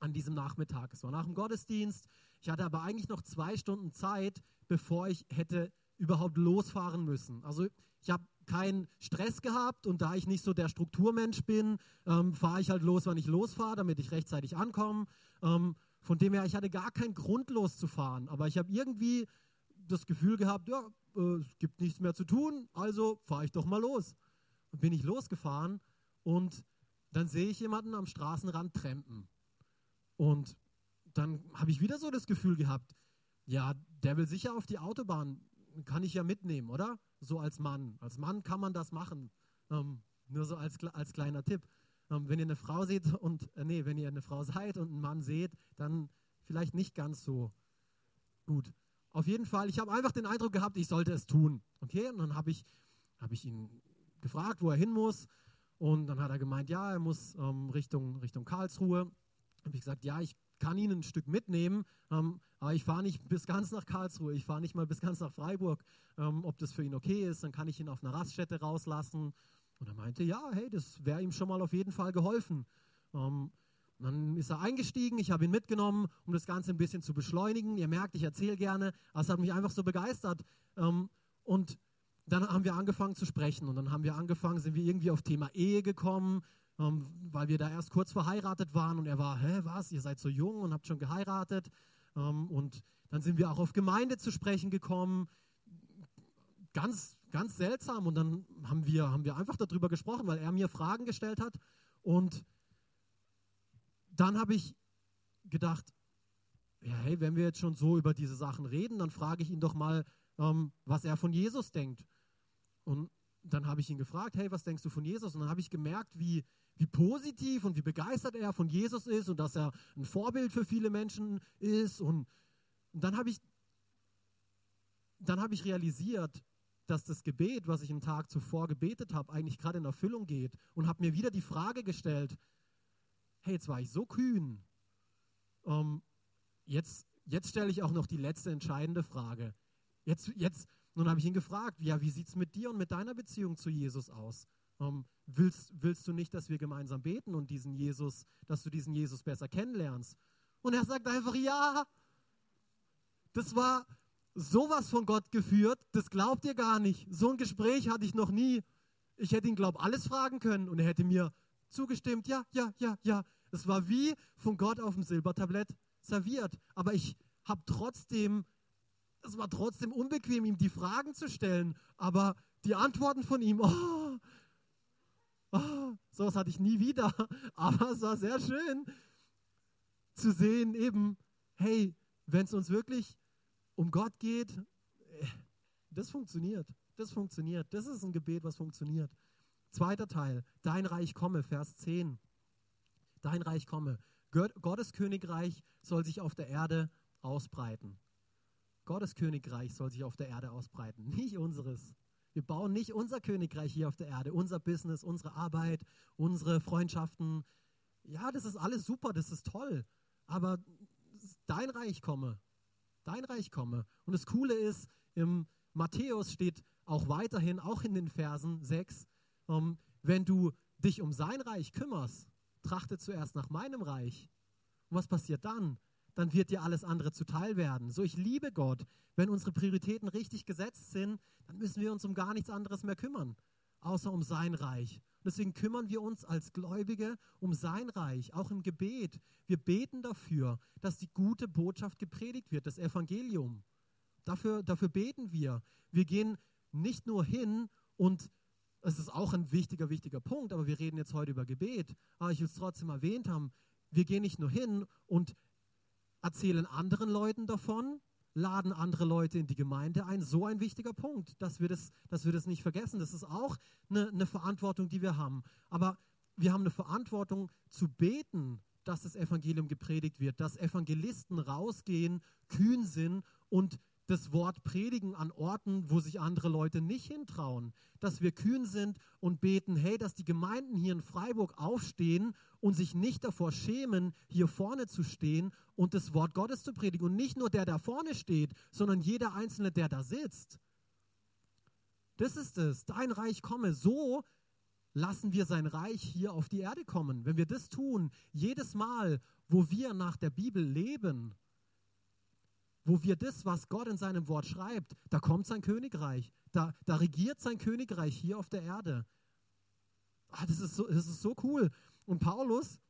an diesem Nachmittag. Es war nach dem Gottesdienst. Ich hatte aber eigentlich noch zwei Stunden Zeit, bevor ich hätte überhaupt losfahren müssen. Also ich habe keinen Stress gehabt und da ich nicht so der Strukturmensch bin, ähm, fahre ich halt los, wann ich losfahre, damit ich rechtzeitig ankomme. Ähm, von dem her, ich hatte gar keinen Grund loszufahren, aber ich habe irgendwie das Gefühl gehabt, ja, äh, es gibt nichts mehr zu tun, also fahre ich doch mal los. Und bin ich losgefahren und dann sehe ich jemanden am Straßenrand trampen. Und dann habe ich wieder so das Gefühl gehabt, ja, der will sicher auf die Autobahn, kann ich ja mitnehmen, oder? So als Mann. Als Mann kann man das machen. Ähm, nur so als, als kleiner Tipp. Ähm, wenn ihr eine Frau seht und, äh, nee, wenn ihr eine Frau seid und einen Mann seht, dann vielleicht nicht ganz so gut. Auf jeden Fall, ich habe einfach den Eindruck gehabt, ich sollte es tun. Okay, und dann habe ich, hab ich ihn gefragt, wo er hin muss. Und dann hat er gemeint, ja, er muss ähm, Richtung, Richtung Karlsruhe habe ich gesagt, ja, ich kann ihn ein Stück mitnehmen, ähm, aber ich fahre nicht bis ganz nach Karlsruhe, ich fahre nicht mal bis ganz nach Freiburg. Ähm, ob das für ihn okay ist, dann kann ich ihn auf einer Raststätte rauslassen. Und er meinte, ja, hey, das wäre ihm schon mal auf jeden Fall geholfen. Ähm, dann ist er eingestiegen, ich habe ihn mitgenommen, um das Ganze ein bisschen zu beschleunigen. Ihr merkt, ich erzähle gerne, aber es hat mich einfach so begeistert. Ähm, und dann haben wir angefangen zu sprechen und dann haben wir angefangen, sind wir irgendwie auf Thema Ehe gekommen, weil wir da erst kurz verheiratet waren und er war, hä, was, ihr seid so jung und habt schon geheiratet. Ähm, und dann sind wir auch auf Gemeinde zu sprechen gekommen. Ganz, ganz seltsam. Und dann haben wir, haben wir einfach darüber gesprochen, weil er mir Fragen gestellt hat. Und dann habe ich gedacht, ja, hey, wenn wir jetzt schon so über diese Sachen reden, dann frage ich ihn doch mal, ähm, was er von Jesus denkt. Und dann habe ich ihn gefragt, hey, was denkst du von Jesus? Und dann habe ich gemerkt, wie, wie positiv und wie begeistert er von Jesus ist und dass er ein Vorbild für viele Menschen ist. Und, und dann habe ich, habe ich realisiert, dass das Gebet, was ich im Tag zuvor gebetet habe, eigentlich gerade in Erfüllung geht und habe mir wieder die Frage gestellt, hey, jetzt war ich so kühn. Ähm, jetzt jetzt stelle ich auch noch die letzte entscheidende Frage. Jetzt, jetzt, nun habe ich ihn gefragt, ja, wie sieht es mit dir und mit deiner Beziehung zu Jesus aus? Ähm, willst, willst du nicht, dass wir gemeinsam beten und diesen Jesus, dass du diesen Jesus besser kennenlernst? Und er sagt einfach ja. Das war sowas von Gott geführt, das glaubt ihr gar nicht. So ein Gespräch hatte ich noch nie. Ich hätte ihn, glaub, alles fragen können und er hätte mir zugestimmt. Ja, ja, ja, ja. Es war wie von Gott auf dem Silbertablett serviert. Aber ich habe trotzdem, es war trotzdem unbequem, ihm die Fragen zu stellen. Aber die Antworten von ihm, oh, oh, sowas hatte ich nie wieder. Aber es war sehr schön zu sehen, eben, hey, wenn es uns wirklich um Gott geht, äh, das funktioniert. Das funktioniert. Das ist ein Gebet, was funktioniert. Zweiter Teil, dein Reich komme, Vers 10. Dein Reich komme. Gottes Königreich soll sich auf der Erde ausbreiten. Gottes Königreich soll sich auf der Erde ausbreiten, nicht unseres. Wir bauen nicht unser Königreich hier auf der Erde, unser Business, unsere Arbeit, unsere Freundschaften. Ja, das ist alles super, das ist toll. Aber dein Reich komme. Dein Reich komme. Und das Coole ist, im Matthäus steht auch weiterhin, auch in den Versen 6, ähm, wenn du dich um sein Reich kümmerst, trachte zuerst nach meinem Reich. Und was passiert dann? Dann wird dir alles andere zuteil werden. So, ich liebe Gott. Wenn unsere Prioritäten richtig gesetzt sind, dann müssen wir uns um gar nichts anderes mehr kümmern, außer um sein Reich. Deswegen kümmern wir uns als Gläubige um sein Reich, auch im Gebet. Wir beten dafür, dass die gute Botschaft gepredigt wird, das Evangelium. Dafür, dafür beten wir. Wir gehen nicht nur hin und es ist auch ein wichtiger, wichtiger Punkt, aber wir reden jetzt heute über Gebet. Aber ich will es trotzdem erwähnt haben. Wir gehen nicht nur hin und erzählen anderen Leuten davon, laden andere Leute in die Gemeinde ein. So ein wichtiger Punkt, dass wir das, dass wir das nicht vergessen. Das ist auch eine, eine Verantwortung, die wir haben. Aber wir haben eine Verantwortung zu beten, dass das Evangelium gepredigt wird, dass Evangelisten rausgehen, kühn sind und das Wort predigen an Orten, wo sich andere Leute nicht hintrauen. Dass wir kühn sind und beten, hey, dass die Gemeinden hier in Freiburg aufstehen und sich nicht davor schämen, hier vorne zu stehen und das Wort Gottes zu predigen. Und nicht nur der, der vorne steht, sondern jeder Einzelne, der da sitzt. Das ist es. Dein Reich komme. So lassen wir sein Reich hier auf die Erde kommen. Wenn wir das tun, jedes Mal, wo wir nach der Bibel leben, wo wir das, was Gott in seinem Wort schreibt, da kommt sein Königreich, da, da regiert sein Königreich hier auf der Erde. Ah, das, ist so, das ist so cool. Und Paulus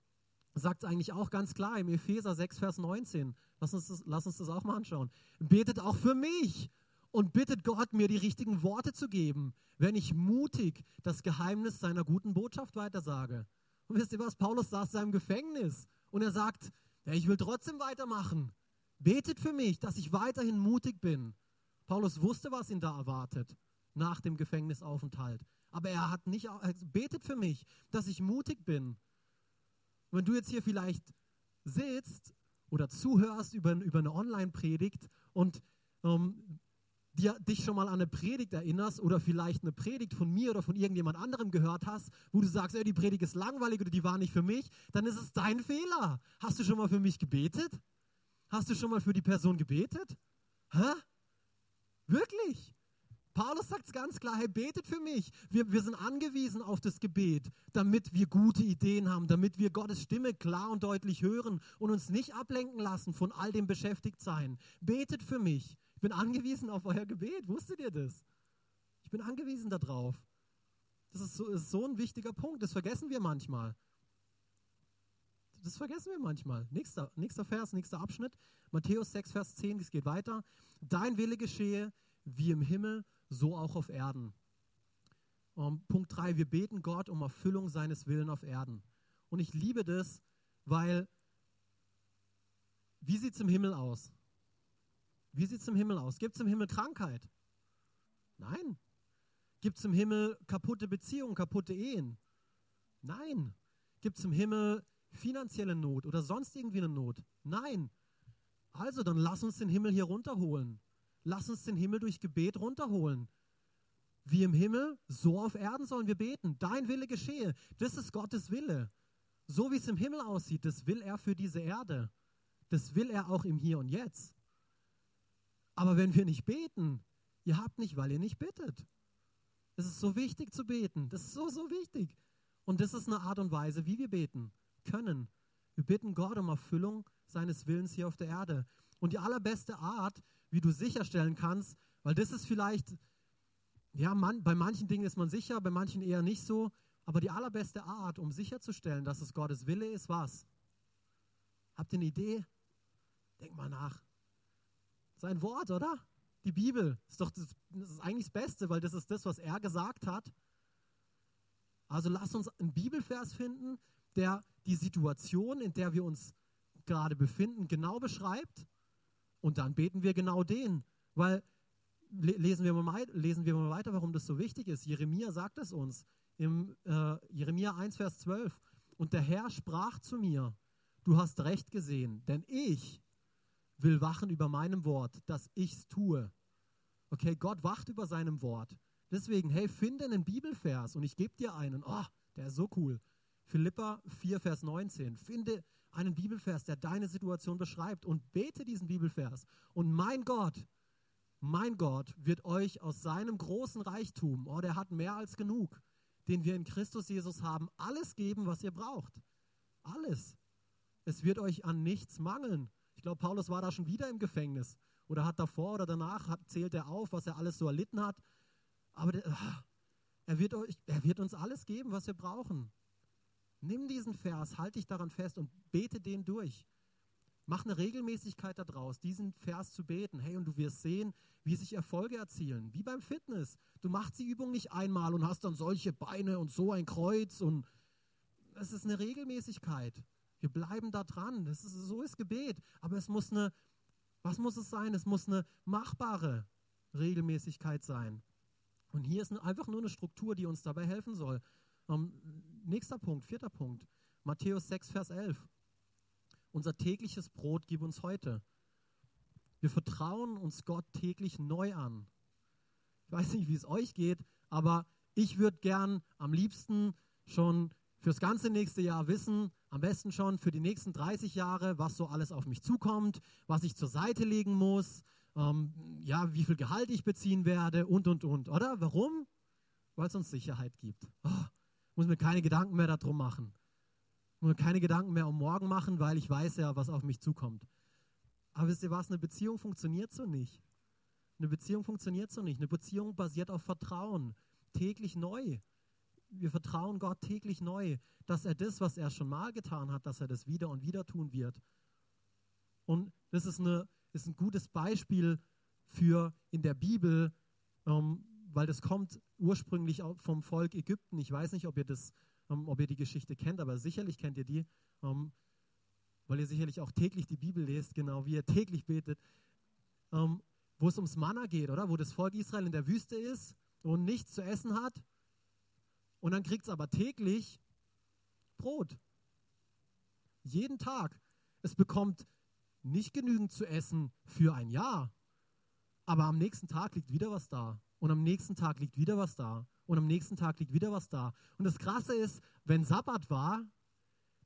sagt es eigentlich auch ganz klar im Epheser 6, Vers 19. Lass uns, das, lass uns das auch mal anschauen. Betet auch für mich und bittet Gott, mir die richtigen Worte zu geben, wenn ich mutig das Geheimnis seiner guten Botschaft weitersage. Und wisst ihr was? Paulus saß in seinem Gefängnis und er sagt, ja, ich will trotzdem weitermachen. Betet für mich, dass ich weiterhin mutig bin. Paulus wusste, was ihn da erwartet nach dem Gefängnisaufenthalt. Aber er hat nicht, er betet für mich, dass ich mutig bin. Wenn du jetzt hier vielleicht sitzt oder zuhörst über, über eine Online-Predigt und ähm, dir, dich schon mal an eine Predigt erinnerst oder vielleicht eine Predigt von mir oder von irgendjemand anderem gehört hast, wo du sagst, ey, die Predigt ist langweilig oder die war nicht für mich, dann ist es dein Fehler. Hast du schon mal für mich gebetet? Hast du schon mal für die Person gebetet? Hä? Wirklich? Paulus sagt es ganz klar, hey, betet für mich. Wir, wir sind angewiesen auf das Gebet, damit wir gute Ideen haben, damit wir Gottes Stimme klar und deutlich hören und uns nicht ablenken lassen von all dem Beschäftigtsein. Betet für mich. Ich bin angewiesen auf euer Gebet. Wusstet ihr das? Ich bin angewiesen darauf. Das ist so, ist so ein wichtiger Punkt. Das vergessen wir manchmal. Das vergessen wir manchmal. Nächster, nächster Vers, nächster Abschnitt. Matthäus 6, Vers 10, es geht weiter. Dein Wille geschehe wie im Himmel, so auch auf Erden. Um, ähm, Punkt 3, wir beten Gott um Erfüllung seines Willen auf Erden. Und ich liebe das, weil, wie sieht es im Himmel aus? Wie sieht es im Himmel aus? Gibt es im Himmel Krankheit? Nein. Gibt es im Himmel kaputte Beziehungen, kaputte Ehen? Nein. Gibt es im Himmel finanzielle Not oder sonst irgendwie eine Not. Nein. Also dann lass uns den Himmel hier runterholen. Lass uns den Himmel durch Gebet runterholen. Wie im Himmel, so auf Erden sollen wir beten. Dein Wille geschehe. Das ist Gottes Wille. So wie es im Himmel aussieht, das will er für diese Erde. Das will er auch im Hier und Jetzt. Aber wenn wir nicht beten, ihr habt nicht, weil ihr nicht bittet. Es ist so wichtig zu beten. Das ist so, so wichtig. Und das ist eine Art und Weise, wie wir beten können. Wir bitten Gott um Erfüllung seines Willens hier auf der Erde. Und die allerbeste Art, wie du sicherstellen kannst, weil das ist vielleicht, ja, man, bei manchen Dingen ist man sicher, bei manchen eher nicht so, aber die allerbeste Art, um sicherzustellen, dass es Gottes Wille ist, was? Habt ihr eine Idee? Denk mal nach. Sein Wort, oder? Die Bibel ist doch das, das ist eigentlich das Beste, weil das ist das, was er gesagt hat. Also lass uns einen Bibelvers finden, der die Situation, in der wir uns gerade befinden, genau beschreibt. Und dann beten wir genau den. Weil, lesen wir, mal, lesen wir mal weiter, warum das so wichtig ist. Jeremia sagt es uns. Im äh, Jeremia 1, Vers 12. Und der Herr sprach zu mir, du hast recht gesehen, denn ich will wachen über meinem Wort, dass ich's tue. Okay, Gott wacht über seinem Wort. Deswegen, hey, finde einen Bibelvers und ich gebe dir einen. Oh, der ist so cool. Philippa 4, Vers 19. Finde einen Bibelvers, der deine Situation beschreibt und bete diesen Bibelvers. Und mein Gott, mein Gott wird euch aus seinem großen Reichtum, oh, der hat mehr als genug, den wir in Christus Jesus haben, alles geben, was ihr braucht. Alles. Es wird euch an nichts mangeln. Ich glaube, Paulus war da schon wieder im Gefängnis oder hat davor oder danach hat, zählt er auf, was er alles so erlitten hat. Aber der, ah, er, wird euch, er wird uns alles geben, was wir brauchen. Nimm diesen Vers, halte dich daran fest und bete den durch. Mach eine Regelmäßigkeit daraus, diesen Vers zu beten. Hey, und du wirst sehen, wie sich Erfolge erzielen. Wie beim Fitness. Du machst die Übung nicht einmal und hast dann solche Beine und so ein Kreuz und es ist eine Regelmäßigkeit. Wir bleiben da dran. Das ist, so ist Gebet. Aber es muss eine, was muss es sein? Es muss eine machbare Regelmäßigkeit sein. Und hier ist einfach nur eine Struktur, die uns dabei helfen soll. Ähm, nächster Punkt, vierter Punkt. Matthäus 6, Vers 11. Unser tägliches Brot gib uns heute. Wir vertrauen uns Gott täglich neu an. Ich weiß nicht, wie es euch geht, aber ich würde gern am liebsten schon fürs ganze nächste Jahr wissen, am besten schon für die nächsten 30 Jahre, was so alles auf mich zukommt, was ich zur Seite legen muss, ähm, ja, wie viel Gehalt ich beziehen werde und, und, und, oder? Warum? Weil es uns Sicherheit gibt. Oh, muss mir keine Gedanken mehr darum machen. Muss mir keine Gedanken mehr um morgen machen, weil ich weiß ja, was auf mich zukommt. Aber wisst ihr was? Eine Beziehung funktioniert so nicht. Eine Beziehung funktioniert so nicht. Eine Beziehung basiert auf Vertrauen. Täglich neu. Wir vertrauen Gott täglich neu, dass er das, was er schon mal getan hat, dass er das wieder und wieder tun wird. Und das ist, eine, ist ein gutes Beispiel für in der Bibel, ähm, weil das kommt ursprünglich vom Volk Ägypten. Ich weiß nicht, ob ihr, das, ähm, ob ihr die Geschichte kennt, aber sicherlich kennt ihr die, ähm, weil ihr sicherlich auch täglich die Bibel lest, genau wie ihr täglich betet, ähm, wo es ums Manna geht, oder? Wo das Volk Israel in der Wüste ist und nichts zu essen hat. Und dann kriegt es aber täglich Brot. Jeden Tag. Es bekommt nicht genügend zu essen für ein Jahr. Aber am nächsten Tag liegt wieder was da. Und am nächsten Tag liegt wieder was da. Und am nächsten Tag liegt wieder was da. Und das Krasse ist, wenn Sabbat war,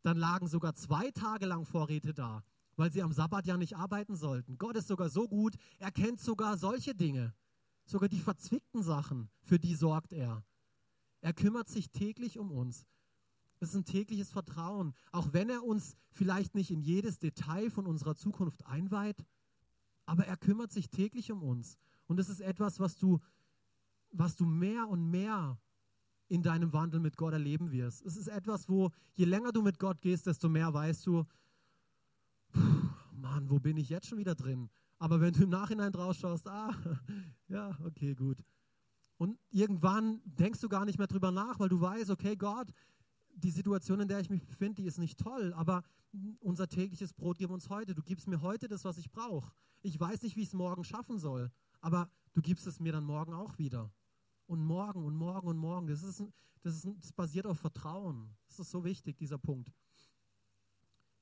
dann lagen sogar zwei Tage lang Vorräte da, weil sie am Sabbat ja nicht arbeiten sollten. Gott ist sogar so gut, er kennt sogar solche Dinge. Sogar die verzwickten Sachen, für die sorgt er. Er kümmert sich täglich um uns. Das ist ein tägliches Vertrauen. Auch wenn er uns vielleicht nicht in jedes Detail von unserer Zukunft einweiht, aber er kümmert sich täglich um uns. Und das ist etwas, was du, was du mehr und mehr in deinem Wandel mit Gott erleben wirst. Es ist etwas, wo je länger du mit Gott gehst, desto mehr weißt du, Mann, wo bin ich jetzt schon wieder drin? Aber wenn du im Nachhinein draus schaust, ah, ja, okay, gut. Und irgendwann denkst du gar nicht mehr drüber nach, weil du weißt, okay, Gott, die Situation, in der ich mich befinde, die ist nicht toll, aber unser tägliches Brot gib uns heute. Du gibst mir heute das, was ich brauche. Ich weiß nicht, wie ich es morgen schaffen soll, aber du gibst es mir dann morgen auch wieder. Und morgen und morgen und morgen. Das, ist, das, ist, das basiert auf Vertrauen. Das ist so wichtig, dieser Punkt.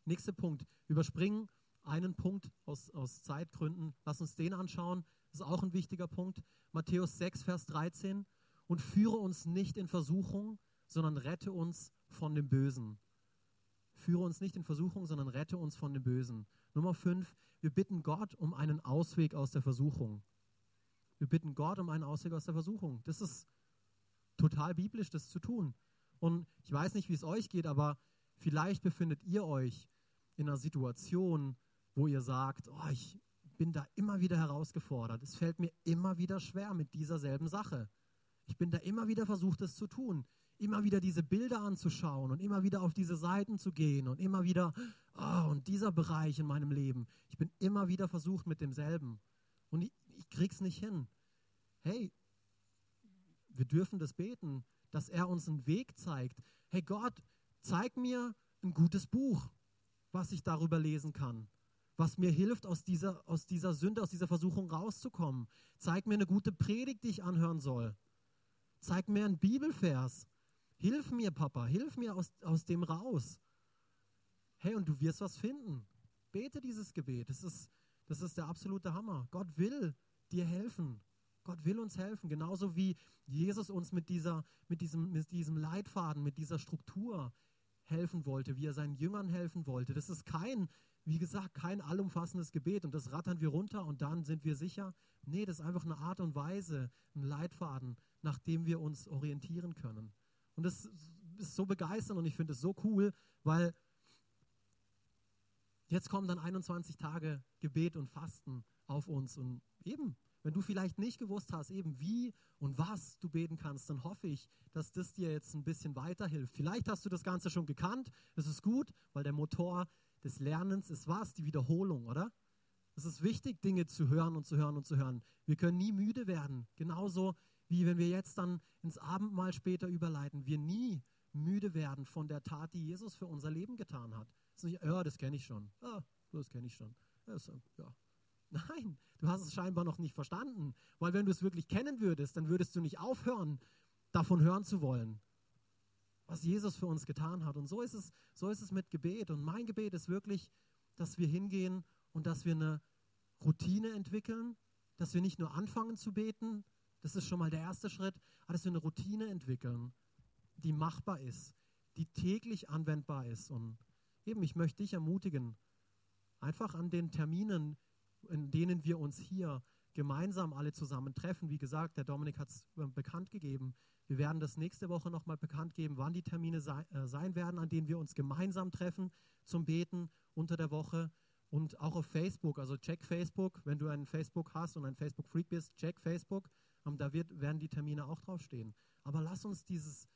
Nächster Punkt. Überspringen einen Punkt aus, aus Zeitgründen. Lass uns den anschauen. Das ist auch ein wichtiger Punkt. Matthäus 6, Vers 13. Und führe uns nicht in Versuchung, sondern rette uns von dem Bösen. Führe uns nicht in Versuchung, sondern rette uns von dem Bösen. Nummer 5. Wir bitten Gott um einen Ausweg aus der Versuchung. Wir bitten Gott um einen Ausweg aus der Versuchung. Das ist total biblisch, das zu tun. Und ich weiß nicht, wie es euch geht, aber vielleicht befindet ihr euch in einer Situation, wo ihr sagt, oh, ich bin da immer wieder herausgefordert. Es fällt mir immer wieder schwer mit dieser selben Sache. Ich bin da immer wieder versucht, es zu tun. Immer wieder diese Bilder anzuschauen und immer wieder auf diese Seiten zu gehen und immer wieder, oh, und dieser Bereich in meinem Leben. Ich bin immer wieder versucht mit demselben. Und ich, krieg's nicht hin. Hey, wir dürfen das beten, dass er uns einen Weg zeigt. Hey Gott, zeig mir ein gutes Buch. was ich darüber lesen kann, was mir hilft, aus dieser, aus dieser Sünde, aus dieser Versuchung rauszukommen. Zeig mir eine gute Predigt, die ich anhören soll. Zeig mir einen Bibelvers. Hilf mir, Papa, hilf mir aus, aus dem raus. Hey, und du wirst was finden. Bete dieses Gebet. Das ist, das ist der absolute Hammer. Gott will dir helfen. Gott will uns helfen, genauso wie Jesus uns mit, dieser, mit, diesem, mit diesem Leitfaden, mit dieser Struktur helfen wollte, wie er seinen Jüngern helfen wollte. Das ist kein, wie gesagt, kein allumfassendes Gebet und das rattern wir runter und dann sind wir sicher. Nee, das ist einfach eine Art und Weise, ein Leitfaden, nach dem wir uns orientieren können. Und das ist so begeisternd und ich finde es so cool, weil jetzt kommen dann 21 Tage Gebet und Fasten auf uns und eben wenn du vielleicht nicht gewusst hast, eben wie und was du beten kannst, dann hoffe ich, dass das dir jetzt ein bisschen weiterhilft. Vielleicht hast du das Ganze schon gekannt. Das ist gut, weil der Motor des Lernens ist was? Die Wiederholung, oder? Es ist wichtig, Dinge zu hören und zu hören und zu hören. Wir können nie müde werden. Genauso wie wenn wir jetzt dann ins Abendmahl später überleiten, wir nie müde werden von der Tat, die Jesus für unser Leben getan hat. Nicht, ja, das kenne ich schon. Ja, das kenne ich schon. Das, ja, Nein, du hast es scheinbar noch nicht verstanden. Weil wenn du es wirklich kennen würdest, dann würdest du nicht aufhören, davon hören zu wollen, was Jesus für uns getan hat. Und so ist es, so ist es mit Gebet. Und mein Gebet ist wirklich, dass wir hingehen und dass wir eine Routine entwickeln, dass wir nicht nur anfangen zu beten, das ist schon mal der erste Schritt, aber dass wir eine Routine entwickeln, die machbar ist, die täglich anwendbar ist. Und eben, ich möchte dich ermutigen, einfach an den Terminen, in denen wir uns hier gemeinsam alle zusammen treffen. Wie gesagt, der Dominik hat es äh, bekannt gegeben. Wir werden das nächste Woche nochmal bekannt geben, wann die Termine äh, sein werden, an denen wir uns gemeinsam treffen zum Beten unter der Woche. Und auch auf Facebook, also check Facebook, wenn du einen Facebook hast und ein Facebook-Freak bist, check Facebook. Ähm, da wird, werden die Termine auch draufstehen. Aber lass uns dieses,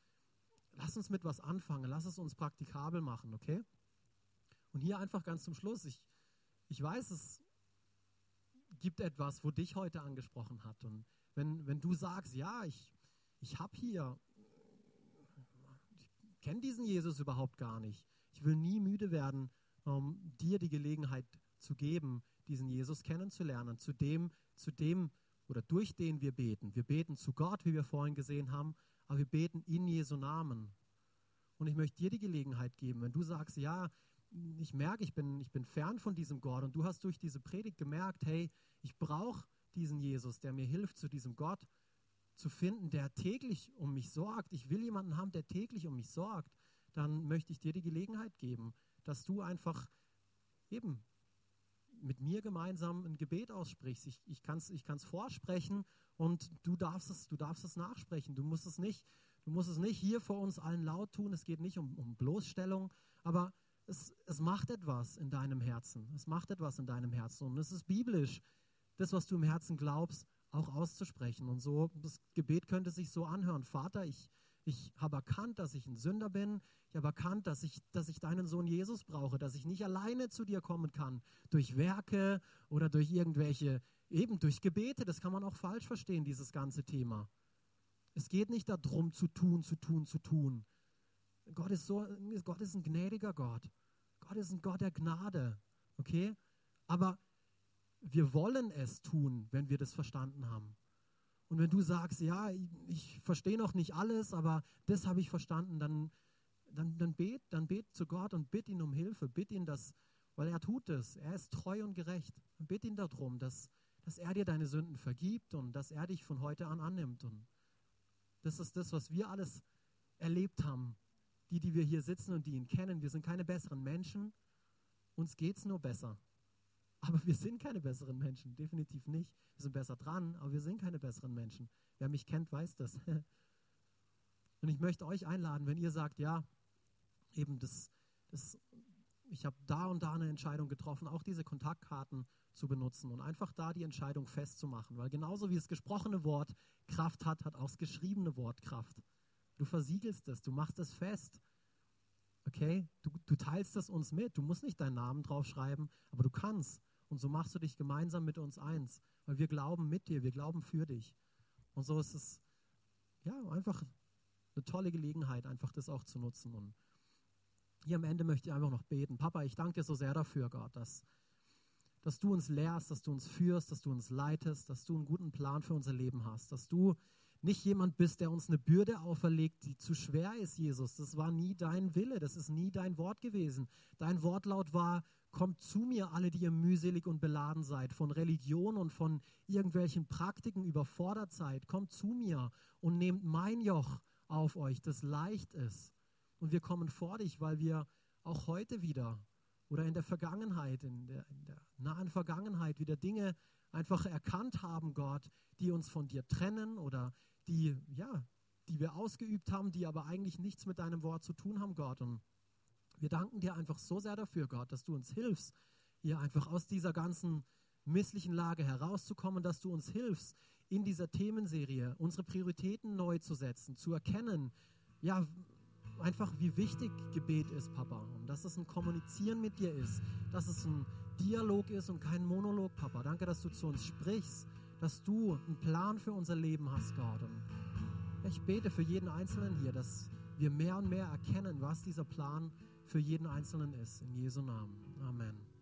lass uns mit was anfangen, lass es uns praktikabel machen, okay? Und hier einfach ganz zum Schluss, ich, ich weiß, es gibt etwas, wo dich heute angesprochen hat. Und wenn, wenn du sagst, ja, ich, ich habe hier, ich kenne diesen Jesus überhaupt gar nicht. Ich will nie müde werden, um dir die Gelegenheit zu geben, diesen Jesus kennenzulernen, zu dem, zu dem oder durch den wir beten. Wir beten zu Gott, wie wir vorhin gesehen haben, aber wir beten in Jesu Namen. Und ich möchte dir die Gelegenheit geben, wenn du sagst, ja, ich merke, ich bin, ich bin fern von diesem Gott und du hast durch diese Predigt gemerkt, hey, ich brauche diesen Jesus, der mir hilft, zu diesem Gott zu finden, der täglich um mich sorgt. Ich will jemanden haben, der täglich um mich sorgt. Dann möchte ich dir die Gelegenheit geben, dass du einfach eben mit mir gemeinsam ein Gebet aussprichst. Ich, ich kann es ich kann's vorsprechen und du darfst, es, du darfst es nachsprechen. Du musst es nicht, du musst es nicht hier vor uns allen laut tun. Es geht nicht um, um Bloßstellung, aber es, es macht etwas in deinem Herzen. Es macht etwas in deinem Herzen. Und es ist biblisch, das, was du im Herzen glaubst, auch auszusprechen. Und so, das Gebet könnte sich so anhören. Vater, ich, ich habe erkannt, dass ich ein Sünder bin. Ich habe erkannt, dass ich, dass ich deinen Sohn Jesus brauche, dass ich nicht alleine zu dir kommen kann. Durch Werke oder durch irgendwelche, eben durch Gebete. Das kann man auch falsch verstehen, dieses ganze Thema. Es geht nicht darum, zu tun, zu tun, zu tun. Gott ist, so, Gott ist ein gnädiger Gott. Gott ist ein Gott der Gnade. Okay? Aber wir wollen es tun, wenn wir das verstanden haben. Und wenn du sagst, ja, ich, verstehe noch nicht alles, aber das habe ich verstanden, dann, dann, dann, bet, dann bet zu Gott und bitt ihn um Hilfe. Bitt ihn, dass, weil er tut es. Er ist treu und gerecht. Und bitt ihn darum, dass, dass er dir deine Sünden vergibt und dass er dich von heute an annimmt. Und das ist das, was wir alles erlebt haben die, die wir hier sitzen und die ihn kennen, wir sind keine besseren Menschen. Uns geht es nur besser. Aber wir sind keine besseren Menschen, definitiv nicht. Wir sind besser dran, aber wir sind keine besseren Menschen. Wer mich kennt, weiß das. Und ich möchte euch einladen, wenn ihr sagt, ja, eben das, das ich habe da und da eine Entscheidung getroffen, auch diese Kontaktkarten zu benutzen und einfach da die Entscheidung festzumachen. Weil genauso wie das gesprochene Wort Kraft hat, hat auch das geschriebene Wort Kraft. Du versiegelst es, du machst es fest. Okay? Du, du teilst es uns mit. Du musst nicht deinen Namen draufschreiben, aber du kannst. Und so machst du dich gemeinsam mit uns eins. Weil wir glauben mit dir, wir glauben für dich. Und so ist es ja einfach eine tolle Gelegenheit, einfach das auch zu nutzen. Und hier am Ende möchte ich einfach noch beten. Papa, ich danke dir so sehr dafür, Gott, dass, dass du uns lehrst, dass du uns führst, dass du uns leitest, dass du einen guten Plan für unser Leben hast, dass du nicht jemand bist, der uns eine Bürde auferlegt, die zu schwer ist, Jesus. Das war nie dein Wille, das ist nie dein Wort gewesen. Dein Wortlaut war, kommt zu mir, alle, die ihr mühselig und beladen seid, von Religion und von irgendwelchen Praktiken überfordert seid. Kommt zu mir und nehmt mein Joch auf euch, das leicht ist. Und wir kommen vor dich, weil wir auch heute wieder oder in der Vergangenheit, in der, in der nahen Vergangenheit wieder Dinge einfach erkannt haben, Gott, die uns von dir trennen oder die, ja, die wir ausgeübt haben, die aber eigentlich nichts mit deinem Wort zu tun haben, Gott. Und wir danken dir einfach so sehr dafür, Gott, dass du uns hilfst, hier einfach aus dieser ganzen misslichen Lage herauszukommen, dass du uns hilfst, in dieser Themenserie unsere Prioritäten neu zu setzen, zu erkennen, ja, einfach wie wichtig Gebet ist, Papa. Und dass es ein Kommunizieren mit dir ist, dass es ein Dialog ist und kein Monolog, Papa. Danke, dass du zu uns sprichst, dass du einen Plan für unser Leben hast, Gott. Und ich bete für jeden Einzelnen hier, dass wir mehr und mehr erkennen, was dieser Plan für jeden Einzelnen ist. In Jesu Namen. Amen.